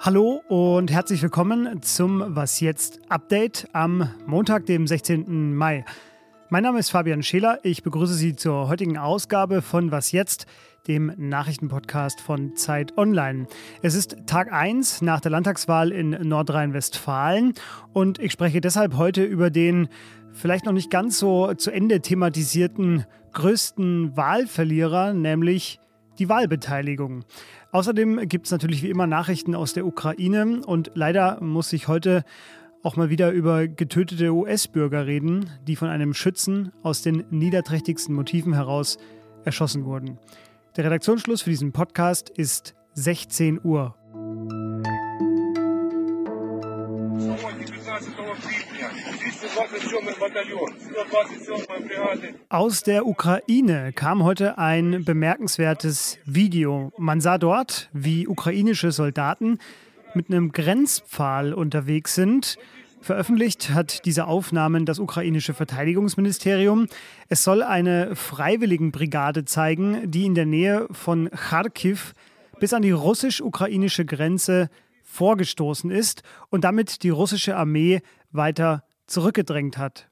Hallo und herzlich willkommen zum Was jetzt Update am Montag, dem 16. Mai. Mein Name ist Fabian Scheler. Ich begrüße Sie zur heutigen Ausgabe von Was jetzt, dem Nachrichtenpodcast von Zeit Online. Es ist Tag 1 nach der Landtagswahl in Nordrhein-Westfalen und ich spreche deshalb heute über den vielleicht noch nicht ganz so zu Ende thematisierten größten Wahlverlierer, nämlich die Wahlbeteiligung. Außerdem gibt es natürlich wie immer Nachrichten aus der Ukraine und leider muss ich heute auch mal wieder über getötete US-Bürger reden, die von einem Schützen aus den niederträchtigsten Motiven heraus erschossen wurden. Der Redaktionsschluss für diesen Podcast ist 16 Uhr. Aus der Ukraine kam heute ein bemerkenswertes Video. Man sah dort, wie ukrainische Soldaten mit einem Grenzpfahl unterwegs sind. Veröffentlicht hat diese Aufnahmen das ukrainische Verteidigungsministerium. Es soll eine Freiwilligenbrigade zeigen, die in der Nähe von Kharkiv bis an die russisch-ukrainische Grenze vorgestoßen ist und damit die russische Armee weiter zurückgedrängt hat.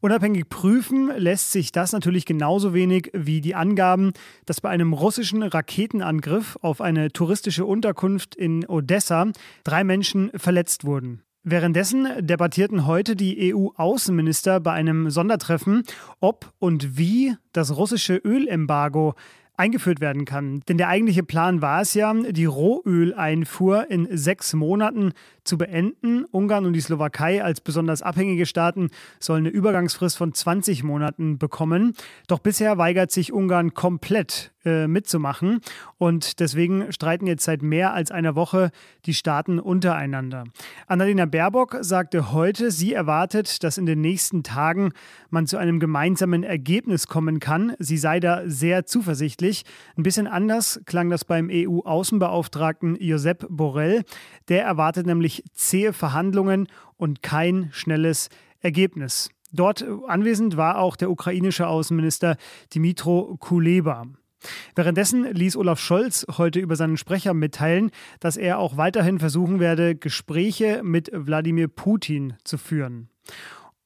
Unabhängig prüfen lässt sich das natürlich genauso wenig wie die Angaben, dass bei einem russischen Raketenangriff auf eine touristische Unterkunft in Odessa drei Menschen verletzt wurden. Währenddessen debattierten heute die EU-Außenminister bei einem Sondertreffen, ob und wie das russische Ölembargo eingeführt werden kann. Denn der eigentliche Plan war es ja, die Rohöleinfuhr in sechs Monaten zu beenden. Ungarn und die Slowakei als besonders abhängige Staaten sollen eine Übergangsfrist von 20 Monaten bekommen. Doch bisher weigert sich Ungarn komplett äh, mitzumachen. Und deswegen streiten jetzt seit mehr als einer Woche die Staaten untereinander. Annalena Baerbock sagte heute, sie erwartet, dass in den nächsten Tagen man zu einem gemeinsamen Ergebnis kommen kann. Sie sei da sehr zuversichtlich. Ein bisschen anders klang das beim EU-Außenbeauftragten Josep Borrell. Der erwartet nämlich zähe Verhandlungen und kein schnelles Ergebnis. Dort anwesend war auch der ukrainische Außenminister Dimitro Kuleba. Währenddessen ließ Olaf Scholz heute über seinen Sprecher mitteilen, dass er auch weiterhin versuchen werde, Gespräche mit Wladimir Putin zu führen.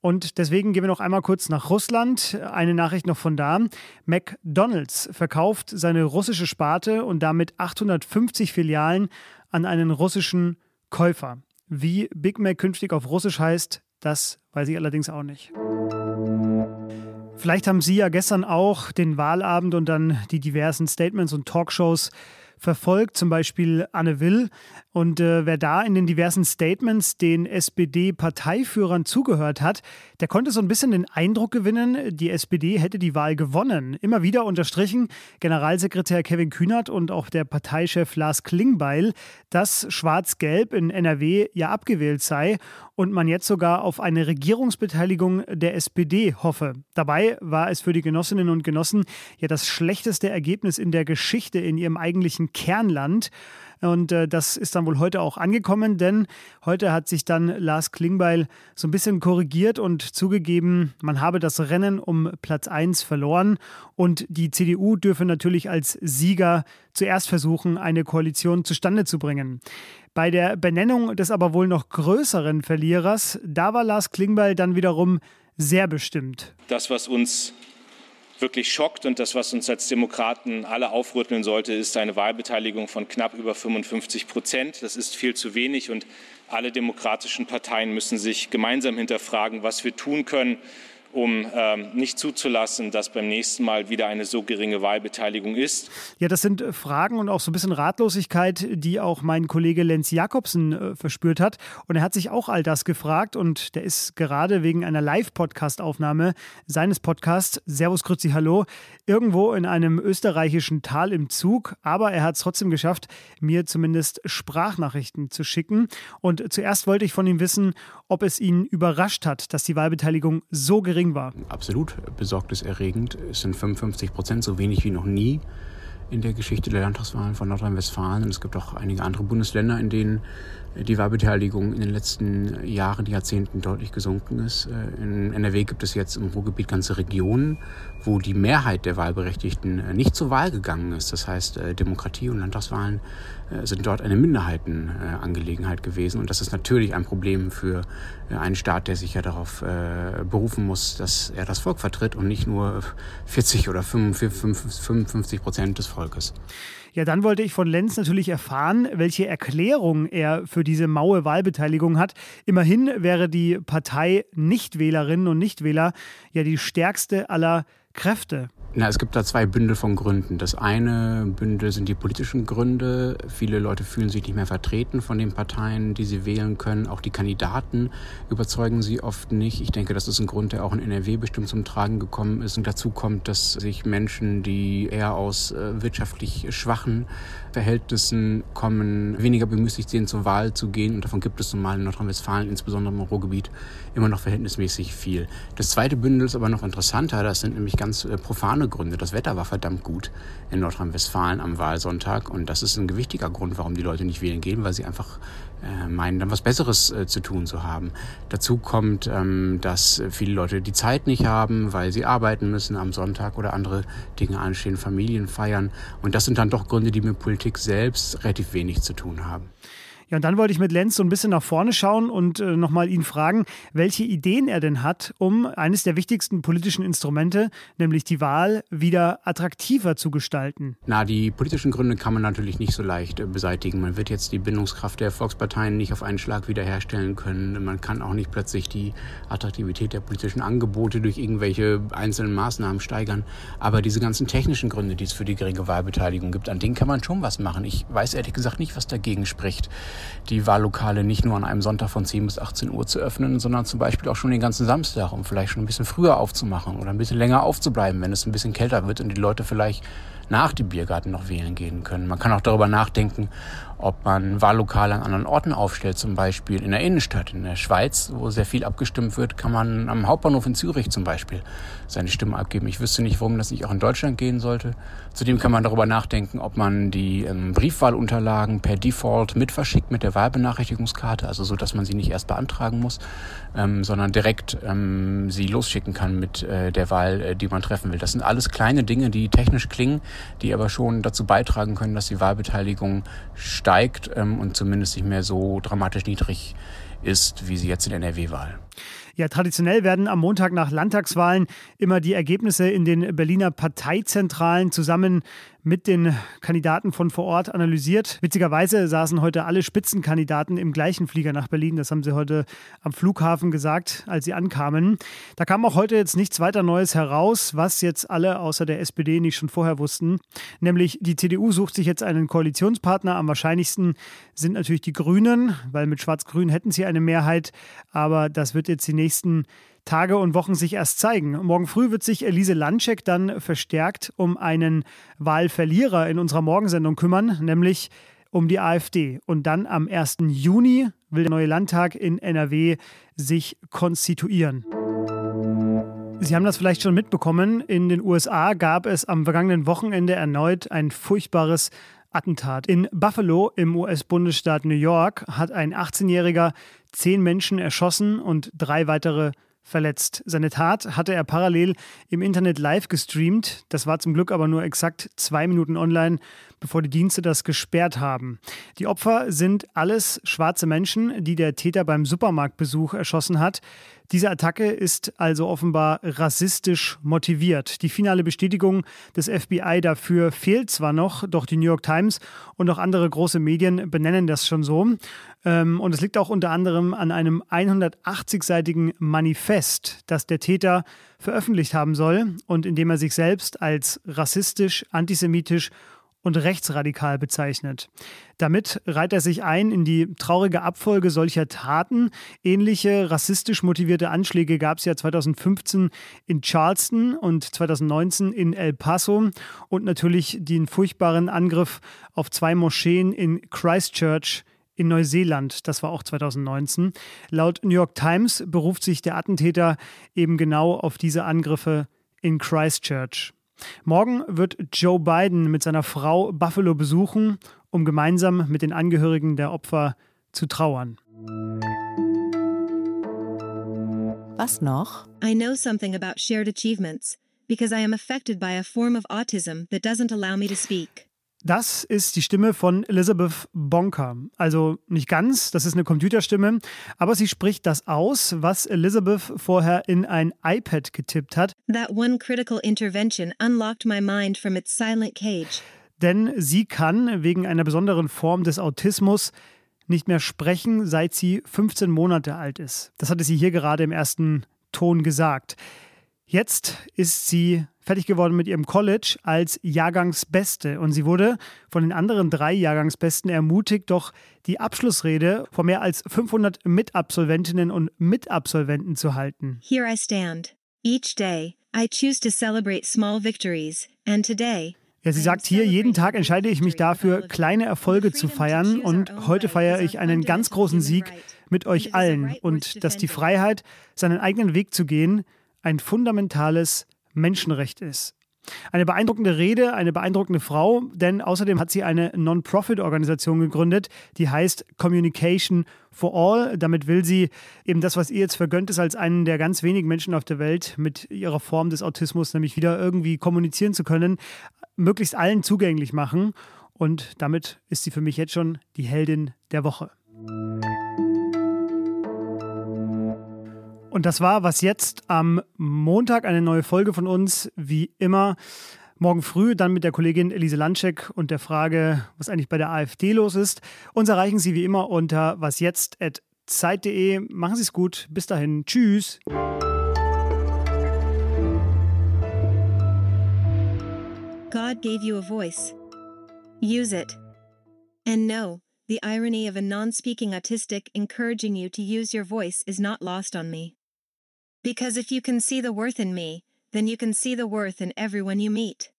Und deswegen gehen wir noch einmal kurz nach Russland. Eine Nachricht noch von da. McDonald's verkauft seine russische Sparte und damit 850 Filialen an einen russischen Käufer. Wie Big Mac künftig auf Russisch heißt, das weiß ich allerdings auch nicht. Vielleicht haben Sie ja gestern auch den Wahlabend und dann die diversen Statements und Talkshows verfolgt, zum Beispiel Anne Will. Und äh, wer da in den diversen Statements den SPD-Parteiführern zugehört hat, der konnte so ein bisschen den Eindruck gewinnen, die SPD hätte die Wahl gewonnen. Immer wieder unterstrichen Generalsekretär Kevin Kühnert und auch der Parteichef Lars Klingbeil, dass Schwarz-Gelb in NRW ja abgewählt sei und man jetzt sogar auf eine Regierungsbeteiligung der SPD hoffe. Dabei war es für die Genossinnen und Genossen ja das schlechteste Ergebnis in der Geschichte in ihrem eigentlichen Kernland. Und äh, das ist dann wohl heute auch angekommen, denn heute hat sich dann Lars Klingbeil so ein bisschen korrigiert und zugegeben, man habe das Rennen um Platz 1 verloren und die CDU dürfe natürlich als Sieger zuerst versuchen, eine Koalition zustande zu bringen. Bei der Benennung des aber wohl noch größeren Verlierers, da war Lars Klingbeil dann wiederum sehr bestimmt. Das, was uns wirklich schockt und das, was uns als Demokraten alle aufrütteln sollte, ist eine Wahlbeteiligung von knapp über 55 Prozent. Das ist viel zu wenig und alle demokratischen Parteien müssen sich gemeinsam hinterfragen, was wir tun können, um ähm, nicht zuzulassen, dass beim nächsten Mal wieder eine so geringe Wahlbeteiligung ist. Ja, das sind Fragen und auch so ein bisschen Ratlosigkeit, die auch mein Kollege Lenz Jakobsen äh, verspürt hat. Und er hat sich auch all das gefragt und der ist gerade wegen einer Live-Podcast-Aufnahme seines Podcasts Servus Grüezi Hallo irgendwo in einem österreichischen Tal im Zug. Aber er hat es trotzdem geschafft, mir zumindest Sprachnachrichten zu schicken. Und zuerst wollte ich von ihm wissen, ob es ihn überrascht hat, dass die Wahlbeteiligung so gering gering war. Absolut besorgniserregend. Es sind 55 Prozent, so wenig wie noch nie. in der Geschichte der Landtagswahlen von Nordrhein-Westfalen. Und es gibt auch einige andere Bundesländer, in denen die Wahlbeteiligung in den letzten Jahren, Jahrzehnten deutlich gesunken ist. Äh, in NRW gibt es jetzt im Ruhrgebiet ganze Regionen, wo die Mehrheit der Wahlberechtigten äh, nicht zur Wahl gegangen ist. Das heißt, äh, Demokratie und Landtagswahlen sind dort eine Minderheitenangelegenheit gewesen. Und das ist natürlich ein Problem für einen Staat, der sich ja darauf berufen muss, dass er das Volk vertritt und nicht nur 40 oder 55 Prozent des Volkes. Ja, dann wollte ich von Lenz natürlich erfahren, welche Erklärung er für diese maue Wahlbeteiligung hat. Immerhin wäre die Partei Nichtwählerinnen und Nichtwähler ja die stärkste aller Kräfte. Na, es gibt da zwei Bündel von Gründen. Das eine Bündel sind die politischen Gründe. Viele Leute fühlen sich nicht mehr vertreten von den Parteien, die sie wählen können. Auch die Kandidaten überzeugen sie oft nicht. Ich denke, das ist ein Grund, der auch in NRW bestimmt zum Tragen gekommen ist. Und dazu kommt, dass sich Menschen, die eher aus äh, wirtschaftlich schwachen Verhältnissen kommen, weniger bemüßigt sehen, zur Wahl zu gehen. Und davon gibt es normal in Nordrhein-Westfalen, insbesondere im Ruhrgebiet, immer noch verhältnismäßig viel. Das zweite Bündel ist aber noch interessanter. Das sind nämlich ganz äh, profane Gründe. Das Wetter war verdammt gut in Nordrhein-Westfalen am Wahlsonntag. Und das ist ein gewichtiger Grund, warum die Leute nicht wählen gehen, weil sie einfach äh, meinen, dann was Besseres äh, zu tun zu haben. Dazu kommt, ähm, dass viele Leute die Zeit nicht haben, weil sie arbeiten müssen am Sonntag oder andere Dinge anstehen, Familien feiern. Und das sind dann doch Gründe, die mit Politik selbst relativ wenig zu tun haben. Ja, und dann wollte ich mit Lenz so ein bisschen nach vorne schauen und äh, nochmal ihn fragen, welche Ideen er denn hat, um eines der wichtigsten politischen Instrumente, nämlich die Wahl, wieder attraktiver zu gestalten. Na, die politischen Gründe kann man natürlich nicht so leicht äh, beseitigen. Man wird jetzt die Bindungskraft der Volksparteien nicht auf einen Schlag wiederherstellen können. Man kann auch nicht plötzlich die Attraktivität der politischen Angebote durch irgendwelche einzelnen Maßnahmen steigern. Aber diese ganzen technischen Gründe, die es für die geringe Wahlbeteiligung gibt, an denen kann man schon was machen. Ich weiß ehrlich gesagt nicht, was dagegen spricht die Wahllokale nicht nur an einem Sonntag von 10 bis 18 Uhr zu öffnen, sondern zum Beispiel auch schon den ganzen Samstag, um vielleicht schon ein bisschen früher aufzumachen oder ein bisschen länger aufzubleiben, wenn es ein bisschen kälter wird und die Leute vielleicht nach dem Biergarten noch wählen gehen können. Man kann auch darüber nachdenken, ob man Wahllokale an anderen Orten aufstellt, zum Beispiel in der Innenstadt. In der Schweiz, wo sehr viel abgestimmt wird, kann man am Hauptbahnhof in Zürich zum Beispiel seine Stimme abgeben. Ich wüsste nicht, warum das nicht auch in Deutschland gehen sollte. Zudem kann man darüber nachdenken, ob man die ähm, Briefwahlunterlagen per Default mit verschickt mit der Wahlbenachrichtigungskarte, also so, dass man sie nicht erst beantragen muss, ähm, sondern direkt ähm, sie losschicken kann mit äh, der Wahl, äh, die man treffen will. Das sind alles kleine Dinge, die technisch klingen, die aber schon dazu beitragen können, dass die Wahlbeteiligung steigt ähm, und zumindest nicht mehr so dramatisch niedrig ist, wie sie jetzt in NRW-Wahl. Ja, traditionell werden am Montag nach Landtagswahlen immer die Ergebnisse in den Berliner Parteizentralen zusammen mit den Kandidaten von vor Ort analysiert. Witzigerweise saßen heute alle Spitzenkandidaten im gleichen Flieger nach Berlin. Das haben sie heute am Flughafen gesagt, als sie ankamen. Da kam auch heute jetzt nichts weiter Neues heraus, was jetzt alle außer der SPD nicht schon vorher wussten. Nämlich die CDU sucht sich jetzt einen Koalitionspartner. Am wahrscheinlichsten sind natürlich die Grünen, weil mit Schwarz-Grün hätten sie eine Mehrheit. Aber das wird jetzt die nächsten Tage und Wochen sich erst zeigen. Morgen früh wird sich Elise Landschek dann verstärkt um einen Wahlverlierer in unserer Morgensendung kümmern, nämlich um die AfD. Und dann am 1. Juni will der neue Landtag in NRW sich konstituieren. Sie haben das vielleicht schon mitbekommen. In den USA gab es am vergangenen Wochenende erneut ein furchtbares Attentat. In Buffalo im US-Bundesstaat New York hat ein 18-Jähriger zehn Menschen erschossen und drei weitere verletzt. Seine Tat hatte er parallel im Internet live gestreamt. Das war zum Glück aber nur exakt zwei Minuten online, bevor die Dienste das gesperrt haben. Die Opfer sind alles schwarze Menschen, die der Täter beim Supermarktbesuch erschossen hat. Diese Attacke ist also offenbar rassistisch motiviert. Die finale Bestätigung des FBI dafür fehlt zwar noch, doch die New York Times und auch andere große Medien benennen das schon so. Ähm, und es liegt auch unter anderem an einem 180-seitigen Manifest, das der Täter veröffentlicht haben soll und in dem er sich selbst als rassistisch, antisemitisch und rechtsradikal bezeichnet. Damit reiht er sich ein in die traurige Abfolge solcher Taten. Ähnliche rassistisch motivierte Anschläge gab es ja 2015 in Charleston und 2019 in El Paso und natürlich den furchtbaren Angriff auf zwei Moscheen in Christchurch in Neuseeland. Das war auch 2019. Laut New York Times beruft sich der Attentäter eben genau auf diese Angriffe in Christchurch. Morgen wird Joe Biden mit seiner Frau Buffalo besuchen, um gemeinsam mit den Angehörigen der Opfer zu trauern. Was noch? I know something about shared achievements because I am affected by a form of autism that doesn't allow me to speak. Das ist die Stimme von Elizabeth Bonker. Also nicht ganz, das ist eine Computerstimme, aber sie spricht das aus, was Elizabeth vorher in ein iPad getippt hat. That one critical intervention unlocked my mind from its silent cage. Denn sie kann wegen einer besonderen Form des Autismus nicht mehr sprechen, seit sie 15 Monate alt ist. Das hatte sie hier gerade im ersten Ton gesagt. Jetzt ist sie fertig geworden mit ihrem College als Jahrgangsbeste. Und sie wurde von den anderen drei Jahrgangsbesten ermutigt, doch die Abschlussrede vor mehr als 500 Mitabsolventinnen und Mitabsolventen zu halten. Here I stand. Each day I choose to celebrate small victories. And today ja, sie sagt hier, jeden Tag entscheide ich mich dafür, kleine Erfolge zu feiern. und heute feiere ich einen ganz großen Sieg mit euch allen. und dass die Freiheit, seinen eigenen Weg zu gehen, ein fundamentales Menschenrecht ist. Eine beeindruckende Rede, eine beeindruckende Frau, denn außerdem hat sie eine Non-Profit-Organisation gegründet, die heißt Communication for All. Damit will sie eben das, was ihr jetzt vergönnt ist, als einen der ganz wenigen Menschen auf der Welt mit ihrer Form des Autismus, nämlich wieder irgendwie kommunizieren zu können, möglichst allen zugänglich machen. Und damit ist sie für mich jetzt schon die Heldin der Woche. Und das war was jetzt am Montag eine neue Folge von uns, wie immer. Morgen früh dann mit der Kollegin Elise Landschek und der Frage, was eigentlich bei der AfD los ist. Uns erreichen Sie wie immer unter wasjetzt.zeit.de. Machen Sie es gut. Bis dahin. Tschüss. God gave you a voice. Use it. And know, the irony of a non speaking autistic encouraging you to use your voice is not lost on me. Because if you can see the worth in me, then you can see the worth in everyone you meet.